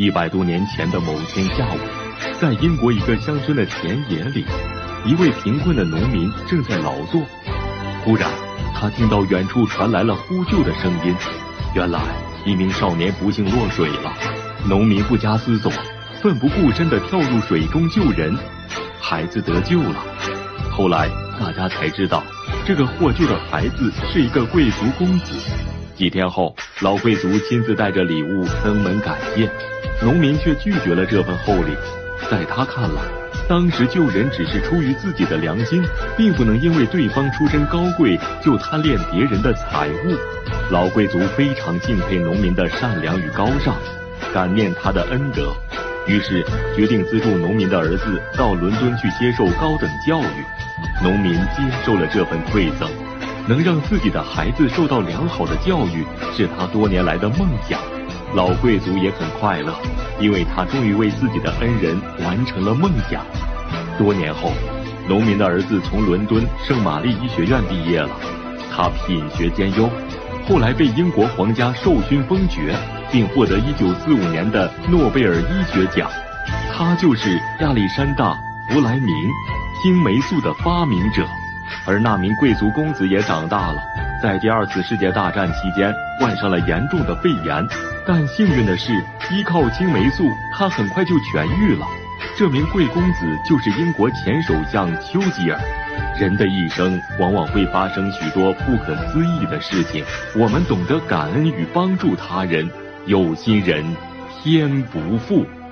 一百多年前的某天下午，在英国一个乡村的田野里，一位贫困的农民正在劳作。忽然，他听到远处传来了呼救的声音。原来，一名少年不幸落水了。农民不加思索，奋不顾身地跳入水中救人，孩子得救了。后来，大家才知道，这个获救的孩子是一个贵族公子。几天后，老贵族亲自带着礼物登门感谢，农民却拒绝了这份厚礼。在他看来，当时救人只是出于自己的良心，并不能因为对方出身高贵就贪恋别人的财物。老贵族非常敬佩农民的善良与高尚，感念他的恩德，于是决定资助农民的儿子到伦敦去接受高等教育。农民接受了这份馈赠。能让自己的孩子受到良好的教育，是他多年来的梦想。老贵族也很快乐，因为他终于为自己的恩人完成了梦想。多年后，农民的儿子从伦敦圣玛丽医学院毕业了，他品学兼优，后来被英国皇家授勋封爵，并获得1945年的诺贝尔医学奖。他就是亚历山大·弗莱明，青霉素的发明者。而那名贵族公子也长大了，在第二次世界大战期间患上了严重的肺炎，但幸运的是，依靠青霉素，他很快就痊愈了。这名贵公子就是英国前首相丘吉尔。人的一生往往会发生许多不可思议的事情，我们懂得感恩与帮助他人，有心人天不负。